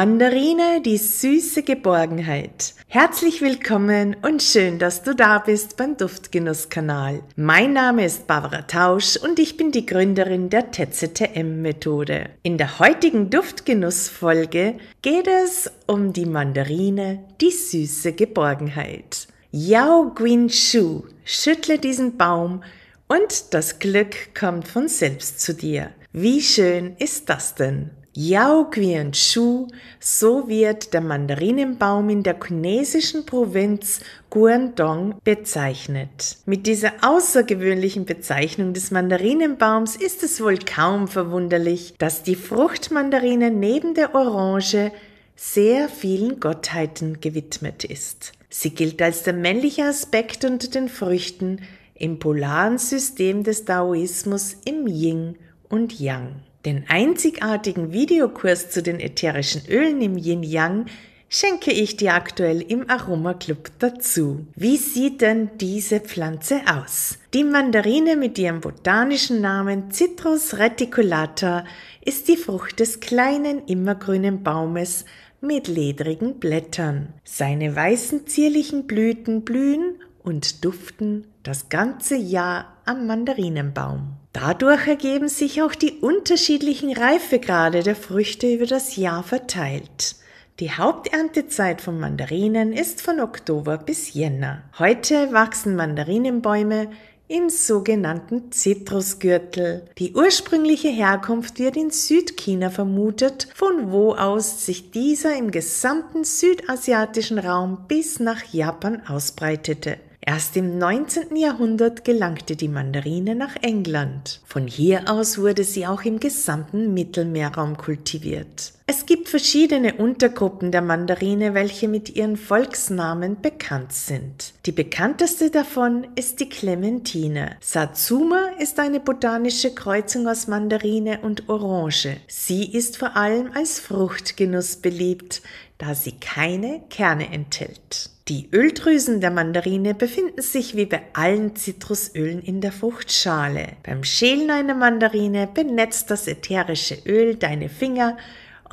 Mandarine, die süße Geborgenheit. Herzlich willkommen und schön, dass du da bist beim Duftgenuss-Kanal. Mein Name ist Barbara Tausch und ich bin die Gründerin der TZTM-Methode. In der heutigen Duftgenuss-Folge geht es um die Mandarine, die süße Geborgenheit. Yao Guin Shu, schüttle diesen Baum und das Glück kommt von selbst zu dir. Wie schön ist das denn? Yao Qian Shu, so wird der Mandarinenbaum in der chinesischen Provinz Guangdong bezeichnet. Mit dieser außergewöhnlichen Bezeichnung des Mandarinenbaums ist es wohl kaum verwunderlich, dass die Fruchtmandarine neben der Orange sehr vielen Gottheiten gewidmet ist. Sie gilt als der männliche Aspekt unter den Früchten im polaren System des Daoismus im Yin und Yang. Den einzigartigen Videokurs zu den ätherischen Ölen im Yin Yang schenke ich dir aktuell im Aroma Club dazu. Wie sieht denn diese Pflanze aus? Die Mandarine mit ihrem botanischen Namen Citrus reticulata ist die Frucht des kleinen immergrünen Baumes mit ledrigen Blättern. Seine weißen zierlichen Blüten blühen und duften das ganze Jahr am Mandarinenbaum. Dadurch ergeben sich auch die unterschiedlichen Reifegrade der Früchte über das Jahr verteilt. Die Haupterntezeit von Mandarinen ist von Oktober bis Jänner. Heute wachsen Mandarinenbäume im sogenannten Zitrusgürtel. Die ursprüngliche Herkunft wird in Südchina vermutet, von wo aus sich dieser im gesamten südasiatischen Raum bis nach Japan ausbreitete. Erst im 19. Jahrhundert gelangte die Mandarine nach England. Von hier aus wurde sie auch im gesamten Mittelmeerraum kultiviert. Es gibt verschiedene Untergruppen der Mandarine, welche mit ihren Volksnamen bekannt sind. Die bekannteste davon ist die Clementine. Satsuma ist eine botanische Kreuzung aus Mandarine und Orange. Sie ist vor allem als Fruchtgenuss beliebt, da sie keine Kerne enthält. Die Öldrüsen der Mandarine befinden sich wie bei allen Zitrusölen in der Fruchtschale. Beim Schälen einer Mandarine benetzt das ätherische Öl deine Finger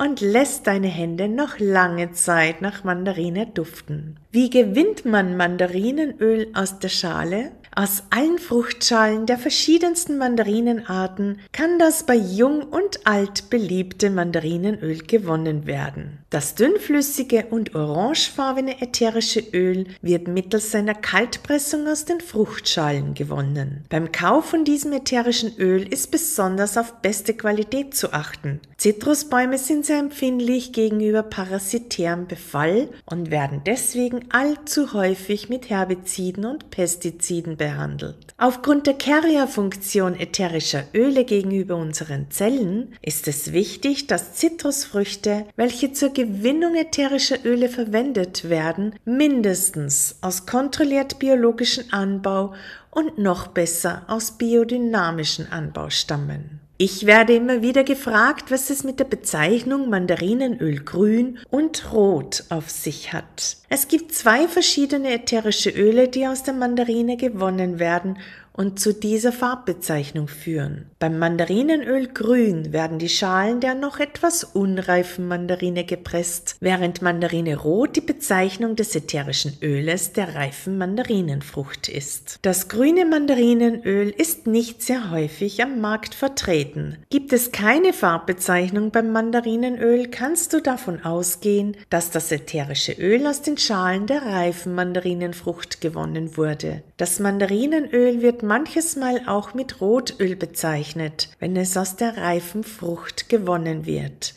und lässt deine Hände noch lange Zeit nach Mandarine duften. Wie gewinnt man Mandarinenöl aus der Schale? Aus allen Fruchtschalen der verschiedensten Mandarinenarten kann das bei jung und alt beliebte Mandarinenöl gewonnen werden. Das dünnflüssige und orangefarbene ätherische Öl wird mittels seiner Kaltpressung aus den Fruchtschalen gewonnen. Beim Kauf von diesem ätherischen Öl ist besonders auf beste Qualität zu achten. Zitrusbäume sind sehr empfindlich gegenüber parasitärem Befall und werden deswegen allzu häufig mit Herbiziden und Pestiziden behandelt behandelt. Aufgrund der Carrier-Funktion ätherischer Öle gegenüber unseren Zellen ist es wichtig, dass Zitrusfrüchte, welche zur Gewinnung ätherischer Öle verwendet werden, mindestens aus kontrolliert biologischen Anbau und noch besser aus biodynamischen Anbau stammen. Ich werde immer wieder gefragt, was es mit der Bezeichnung Mandarinenöl grün und rot auf sich hat. Es gibt zwei verschiedene ätherische Öle, die aus der Mandarine gewonnen werden und zu dieser Farbbezeichnung führen. Beim Mandarinenöl grün werden die Schalen der noch etwas unreifen Mandarine gepresst, während Mandarine rot die Bezeichnung des ätherischen Öles der reifen Mandarinenfrucht ist. Das grüne Mandarinenöl ist nicht sehr häufig am Markt vertreten. Gibt es keine Farbbezeichnung beim Mandarinenöl, kannst du davon ausgehen, dass das ätherische Öl aus den Schalen der reifen Mandarinenfrucht gewonnen wurde. Das Mandarinenöl wird manches Mal auch mit Rotöl bezeichnet, wenn es aus der reifen Frucht gewonnen wird.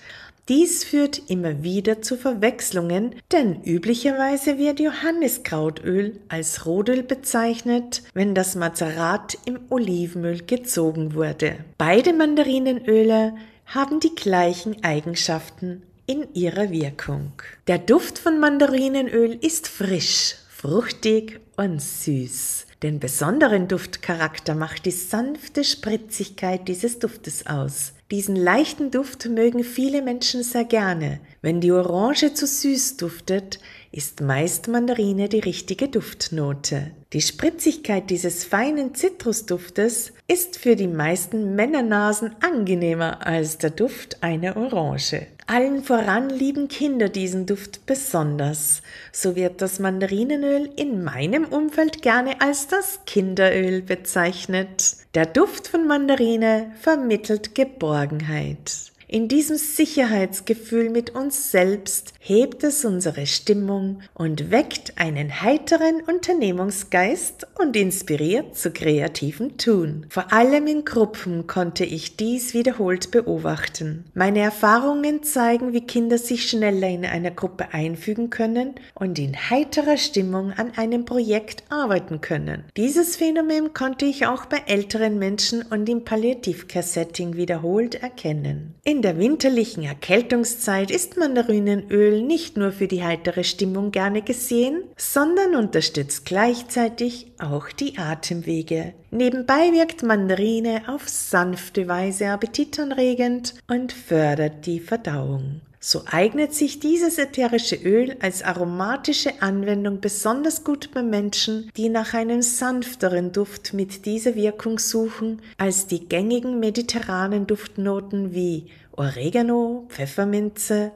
Dies führt immer wieder zu Verwechslungen, denn üblicherweise wird Johanniskrautöl als Rotöl bezeichnet, wenn das Mazerat im Olivenöl gezogen wurde. Beide Mandarinenöle haben die gleichen Eigenschaften in ihrer Wirkung. Der Duft von Mandarinenöl ist frisch, fruchtig und süß. Den besonderen Duftcharakter macht die sanfte Spritzigkeit dieses Duftes aus. Diesen leichten Duft mögen viele Menschen sehr gerne. Wenn die Orange zu süß duftet, ist meist Mandarine die richtige Duftnote. Die Spritzigkeit dieses feinen Zitrusduftes ist für die meisten Männernasen angenehmer als der Duft einer Orange. Allen voran lieben Kinder diesen Duft besonders. So wird das Mandarinenöl in meinem Umfeld gerne als das Kinderöl bezeichnet. Der Duft von Mandarine vermittelt Geborgenheit. In diesem Sicherheitsgefühl mit uns selbst hebt es unsere Stimmung und weckt einen heiteren Unternehmungsgeist und inspiriert zu kreativem Tun. Vor allem in Gruppen konnte ich dies wiederholt beobachten. Meine Erfahrungen zeigen, wie Kinder sich schneller in einer Gruppe einfügen können und in heiterer Stimmung an einem Projekt arbeiten können. Dieses Phänomen konnte ich auch bei älteren Menschen und im Palliativcare-Setting wiederholt erkennen. In in der winterlichen Erkältungszeit ist Mandarinenöl nicht nur für die heitere Stimmung gerne gesehen, sondern unterstützt gleichzeitig auch die Atemwege. Nebenbei wirkt Mandarine auf sanfte Weise appetitanregend und fördert die Verdauung. So eignet sich dieses ätherische Öl als aromatische Anwendung besonders gut bei Menschen, die nach einem sanfteren Duft mit dieser Wirkung suchen als die gängigen mediterranen Duftnoten wie Oregano, Pfefferminze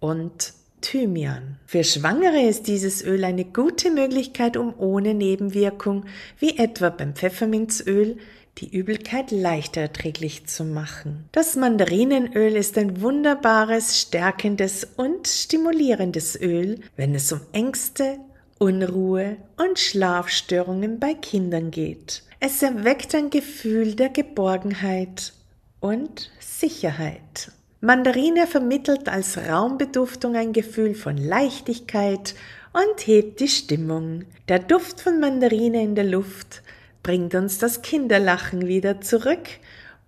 und Thymian. Für Schwangere ist dieses Öl eine gute Möglichkeit, um ohne Nebenwirkung, wie etwa beim Pfefferminzöl, die Übelkeit leichter erträglich zu machen. Das Mandarinenöl ist ein wunderbares, stärkendes und stimulierendes Öl, wenn es um Ängste, Unruhe und Schlafstörungen bei Kindern geht. Es erweckt ein Gefühl der Geborgenheit und Sicherheit. Mandarine vermittelt als Raumbeduftung ein Gefühl von Leichtigkeit und hebt die Stimmung. Der Duft von Mandarine in der Luft bringt uns das Kinderlachen wieder zurück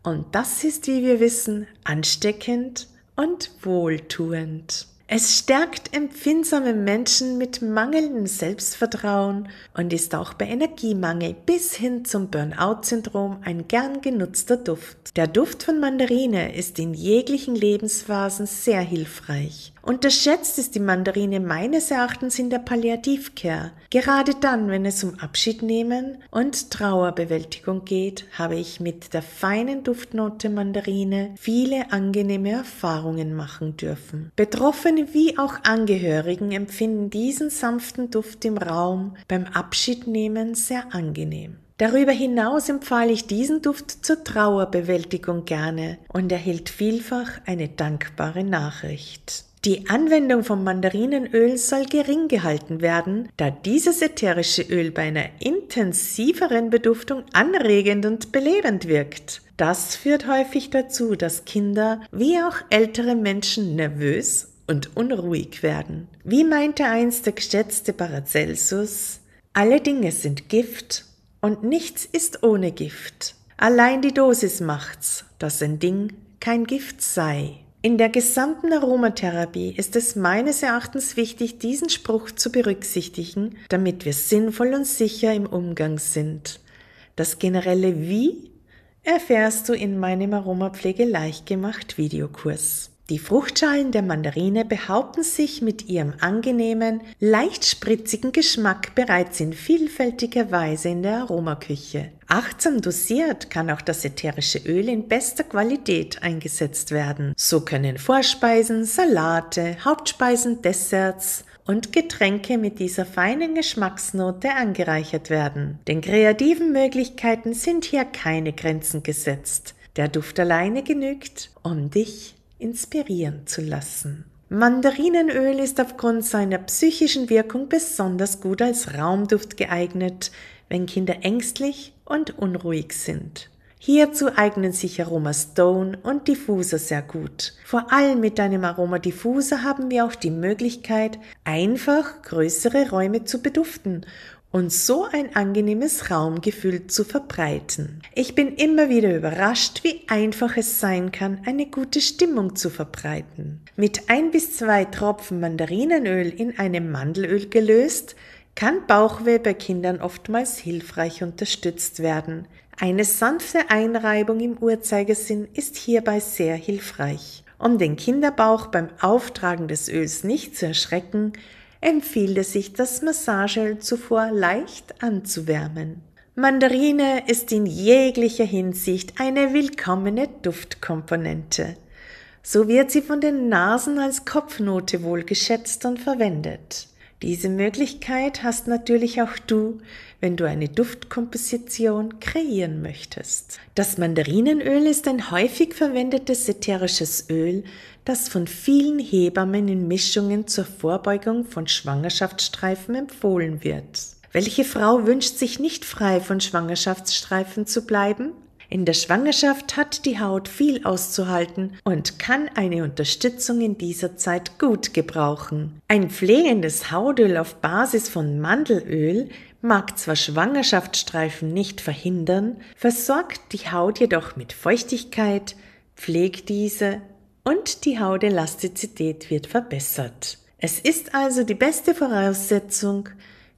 und das ist, wie wir wissen, ansteckend und wohltuend. Es stärkt empfindsame Menschen mit mangelndem Selbstvertrauen und ist auch bei Energiemangel bis hin zum Burnout-Syndrom ein gern genutzter Duft. Der Duft von Mandarine ist in jeglichen Lebensphasen sehr hilfreich. Unterschätzt ist die Mandarine meines Erachtens in der Palliativcare. Gerade dann, wenn es um Abschied nehmen und Trauerbewältigung geht, habe ich mit der feinen Duftnote Mandarine viele angenehme Erfahrungen machen dürfen. Betroffene wie auch Angehörigen empfinden diesen sanften Duft im Raum beim Abschiednehmen sehr angenehm. Darüber hinaus empfahle ich diesen Duft zur Trauerbewältigung gerne und erhielt vielfach eine dankbare Nachricht. Die Anwendung von Mandarinenöl soll gering gehalten werden, da dieses ätherische Öl bei einer intensiveren Beduftung anregend und belebend wirkt. Das führt häufig dazu, dass Kinder wie auch ältere Menschen nervös und unruhig werden. Wie meinte einst der geschätzte Paracelsus, alle Dinge sind Gift und nichts ist ohne Gift. Allein die Dosis macht's, dass ein Ding kein Gift sei. In der gesamten Aromatherapie ist es meines Erachtens wichtig, diesen Spruch zu berücksichtigen, damit wir sinnvoll und sicher im Umgang sind. Das generelle Wie erfährst du in meinem Aromapflege leicht gemacht Videokurs. Die Fruchtschalen der Mandarine behaupten sich mit ihrem angenehmen, leicht spritzigen Geschmack bereits in vielfältiger Weise in der Aromaküche. Achtsam dosiert kann auch das ätherische Öl in bester Qualität eingesetzt werden. So können Vorspeisen, Salate, Hauptspeisen, Desserts und Getränke mit dieser feinen Geschmacksnote angereichert werden. Den kreativen Möglichkeiten sind hier keine Grenzen gesetzt. Der Duft alleine genügt, um dich inspirieren zu lassen. Mandarinenöl ist aufgrund seiner psychischen Wirkung besonders gut als Raumduft geeignet, wenn Kinder ängstlich und unruhig sind. Hierzu eignen sich Aroma Stone und Diffuser sehr gut. Vor allem mit einem Aroma Diffuser haben wir auch die Möglichkeit, einfach größere Räume zu beduften und so ein angenehmes Raumgefühl zu verbreiten. Ich bin immer wieder überrascht, wie einfach es sein kann, eine gute Stimmung zu verbreiten. Mit ein bis zwei Tropfen Mandarinenöl in einem Mandelöl gelöst, kann Bauchweh bei Kindern oftmals hilfreich unterstützt werden. Eine sanfte Einreibung im Uhrzeigersinn ist hierbei sehr hilfreich. Um den Kinderbauch beim Auftragen des Öls nicht zu erschrecken, empfiehlt es sich, das Massageöl zuvor leicht anzuwärmen. Mandarine ist in jeglicher Hinsicht eine willkommene Duftkomponente. So wird sie von den Nasen als Kopfnote wohl geschätzt und verwendet. Diese Möglichkeit hast natürlich auch du, wenn du eine Duftkomposition kreieren möchtest. Das Mandarinenöl ist ein häufig verwendetes ätherisches Öl, das von vielen Hebammen in Mischungen zur Vorbeugung von Schwangerschaftsstreifen empfohlen wird. Welche Frau wünscht sich nicht frei von Schwangerschaftsstreifen zu bleiben? In der Schwangerschaft hat die Haut viel auszuhalten und kann eine Unterstützung in dieser Zeit gut gebrauchen. Ein pflegendes Hautöl auf Basis von Mandelöl mag zwar Schwangerschaftsstreifen nicht verhindern, versorgt die Haut jedoch mit Feuchtigkeit, pflegt diese und die Hautelastizität wird verbessert. Es ist also die beste Voraussetzung,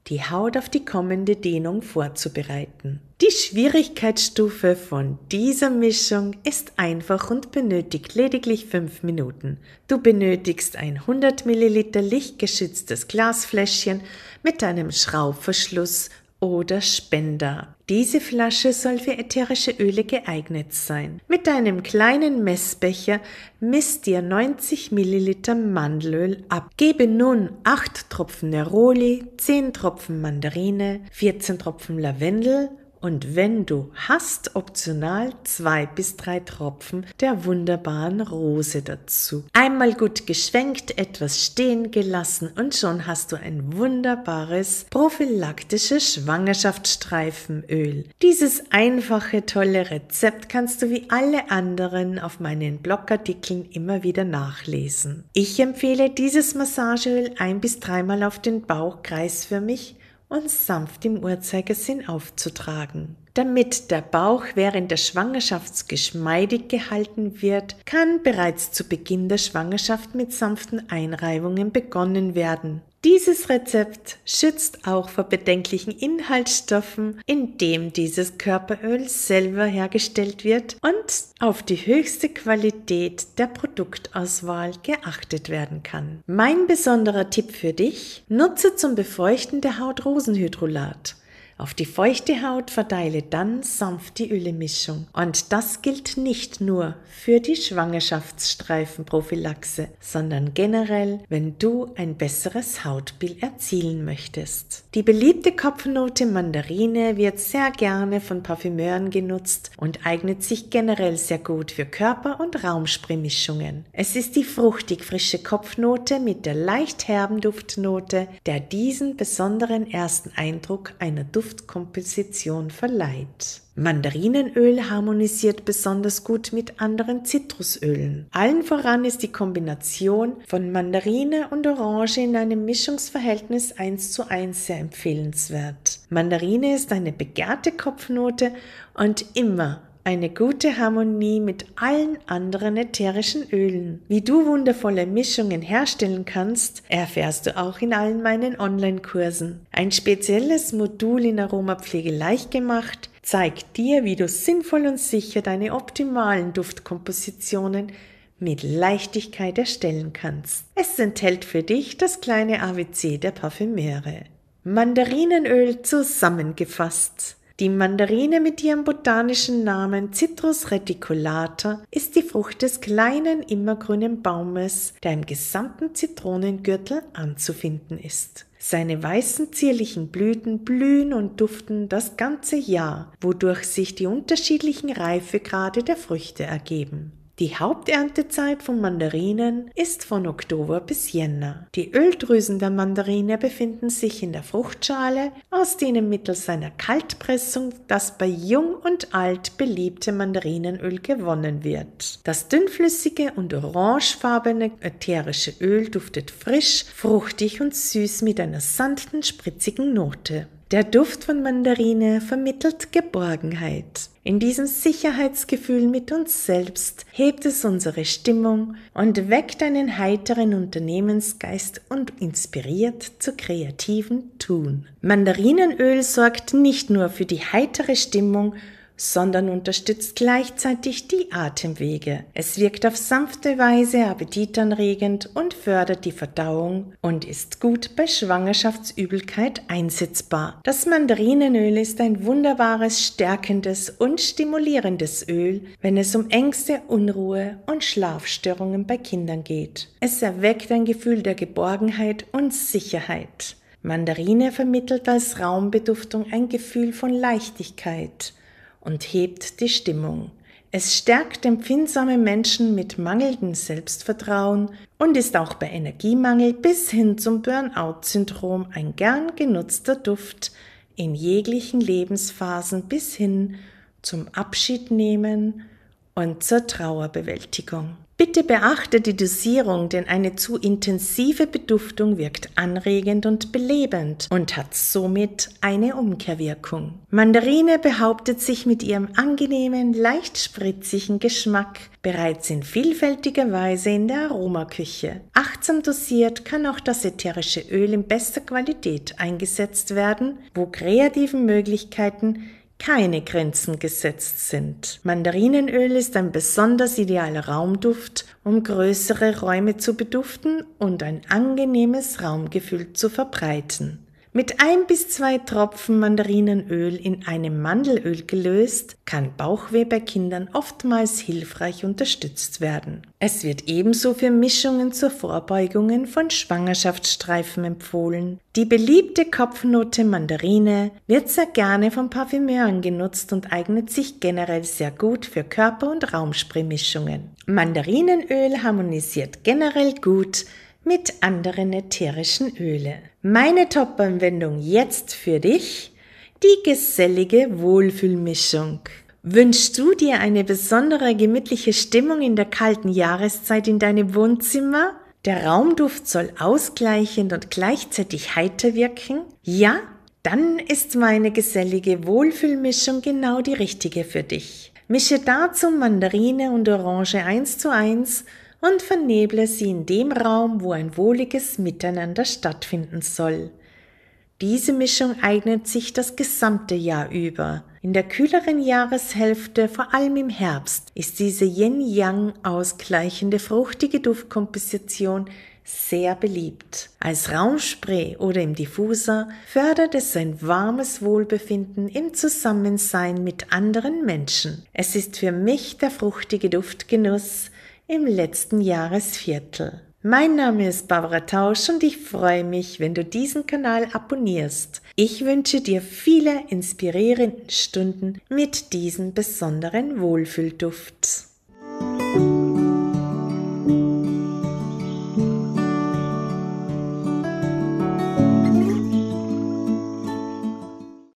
die Haut auf die kommende Dehnung vorzubereiten. Die Schwierigkeitsstufe von dieser Mischung ist einfach und benötigt lediglich 5 Minuten. Du benötigst ein 100 Milliliter lichtgeschütztes Glasfläschchen mit einem Schraubverschluss oder Spender. Diese Flasche soll für ätherische Öle geeignet sein. Mit einem kleinen Messbecher misst dir 90 Milliliter Mandelöl ab. Gebe nun 8 Tropfen Neroli, 10 Tropfen Mandarine, 14 Tropfen Lavendel und wenn du hast, optional zwei bis drei Tropfen der wunderbaren Rose dazu. Einmal gut geschwenkt, etwas stehen gelassen und schon hast du ein wunderbares prophylaktisches Schwangerschaftsstreifenöl. Dieses einfache, tolle Rezept kannst du wie alle anderen auf meinen Blogartikeln immer wieder nachlesen. Ich empfehle dieses Massageöl ein bis dreimal auf den Bauch kreisförmig und sanft im Uhrzeigersinn aufzutragen. Damit der Bauch während der Schwangerschaft geschmeidig gehalten wird, kann bereits zu Beginn der Schwangerschaft mit sanften Einreibungen begonnen werden. Dieses Rezept schützt auch vor bedenklichen Inhaltsstoffen, indem dieses Körperöl selber hergestellt wird und auf die höchste Qualität der Produktauswahl geachtet werden kann. Mein besonderer Tipp für dich, nutze zum Befeuchten der Haut Rosenhydrolat. Auf die feuchte Haut verteile dann sanft die Ölemischung. Und das gilt nicht nur für die Schwangerschaftsstreifenprophylaxe, sondern generell, wenn du ein besseres Hautbild erzielen möchtest. Die beliebte Kopfnote Mandarine wird sehr gerne von Parfümeuren genutzt und eignet sich generell sehr gut für Körper- und Raumspraymischungen. Es ist die fruchtig frische Kopfnote mit der leicht herben Duftnote, der diesen besonderen ersten Eindruck einer Duft Duftkomposition verleiht. Mandarinenöl harmonisiert besonders gut mit anderen Zitrusölen. Allen voran ist die Kombination von Mandarine und Orange in einem Mischungsverhältnis 1 zu 1 sehr empfehlenswert. Mandarine ist eine begehrte Kopfnote und immer eine gute Harmonie mit allen anderen ätherischen Ölen. Wie du wundervolle Mischungen herstellen kannst, erfährst du auch in allen meinen Online-Kursen. Ein spezielles Modul in Aromapflege leicht gemacht zeigt dir, wie du sinnvoll und sicher deine optimalen Duftkompositionen mit Leichtigkeit erstellen kannst. Es enthält für dich das kleine AWC der Parfümeure. Mandarinenöl zusammengefasst. Die Mandarine mit ihrem botanischen Namen Citrus reticulata ist die Frucht des kleinen immergrünen Baumes, der im gesamten Zitronengürtel anzufinden ist. Seine weißen zierlichen Blüten blühen und duften das ganze Jahr, wodurch sich die unterschiedlichen Reifegrade der Früchte ergeben. Die Haupterntezeit von Mandarinen ist von Oktober bis Jänner. Die Öldrüsen der Mandarine befinden sich in der Fruchtschale, aus denen mittels einer Kaltpressung das bei Jung und Alt beliebte Mandarinenöl gewonnen wird. Das dünnflüssige und orangefarbene ätherische Öl duftet frisch, fruchtig und süß mit einer sanften, spritzigen Note. Der Duft von Mandarine vermittelt Geborgenheit. In diesem Sicherheitsgefühl mit uns selbst hebt es unsere Stimmung und weckt einen heiteren Unternehmensgeist und inspiriert zu kreativen Tun. Mandarinenöl sorgt nicht nur für die heitere Stimmung sondern unterstützt gleichzeitig die Atemwege. Es wirkt auf sanfte Weise appetitanregend und fördert die Verdauung und ist gut bei Schwangerschaftsübelkeit einsetzbar. Das Mandarinenöl ist ein wunderbares, stärkendes und stimulierendes Öl, wenn es um Ängste, Unruhe und Schlafstörungen bei Kindern geht. Es erweckt ein Gefühl der Geborgenheit und Sicherheit. Mandarine vermittelt als Raumbeduftung ein Gefühl von Leichtigkeit und hebt die Stimmung. Es stärkt empfindsame Menschen mit mangelndem Selbstvertrauen und ist auch bei Energiemangel bis hin zum Burnout-Syndrom ein gern genutzter Duft in jeglichen Lebensphasen bis hin zum Abschiednehmen und zur Trauerbewältigung. Bitte beachte die Dosierung, denn eine zu intensive Beduftung wirkt anregend und belebend und hat somit eine Umkehrwirkung. Mandarine behauptet sich mit ihrem angenehmen, leicht spritzigen Geschmack bereits in vielfältiger Weise in der Aromaküche. Achtsam dosiert kann auch das ätherische Öl in bester Qualität eingesetzt werden, wo kreativen Möglichkeiten keine Grenzen gesetzt sind. Mandarinenöl ist ein besonders idealer Raumduft, um größere Räume zu beduften und ein angenehmes Raumgefühl zu verbreiten. Mit ein bis zwei Tropfen Mandarinenöl in einem Mandelöl gelöst, kann Bauchweh bei Kindern oftmals hilfreich unterstützt werden. Es wird ebenso für Mischungen zur Vorbeugung von Schwangerschaftsstreifen empfohlen. Die beliebte Kopfnote Mandarine wird sehr gerne von Parfümeuren genutzt und eignet sich generell sehr gut für Körper- und Raumspraymischungen. Mandarinenöl harmonisiert generell gut mit anderen ätherischen Öle. Meine Top-Anwendung jetzt für dich, die gesellige Wohlfühlmischung. Wünschst du dir eine besondere gemütliche Stimmung in der kalten Jahreszeit in deinem Wohnzimmer? Der Raumduft soll ausgleichend und gleichzeitig heiter wirken? Ja? Dann ist meine gesellige Wohlfühlmischung genau die richtige für dich. Mische dazu Mandarine und Orange 1 zu 1 und verneble sie in dem Raum, wo ein wohliges Miteinander stattfinden soll. Diese Mischung eignet sich das gesamte Jahr über. In der kühleren Jahreshälfte, vor allem im Herbst, ist diese Yin-Yang ausgleichende fruchtige Duftkomposition sehr beliebt. Als Raumspray oder im Diffuser fördert es ein warmes Wohlbefinden im Zusammensein mit anderen Menschen. Es ist für mich der fruchtige Duftgenuss, im letzten Jahresviertel. Mein Name ist Barbara Tausch und ich freue mich, wenn du diesen Kanal abonnierst. Ich wünsche dir viele inspirierende Stunden mit diesem besonderen Wohlfühlduft.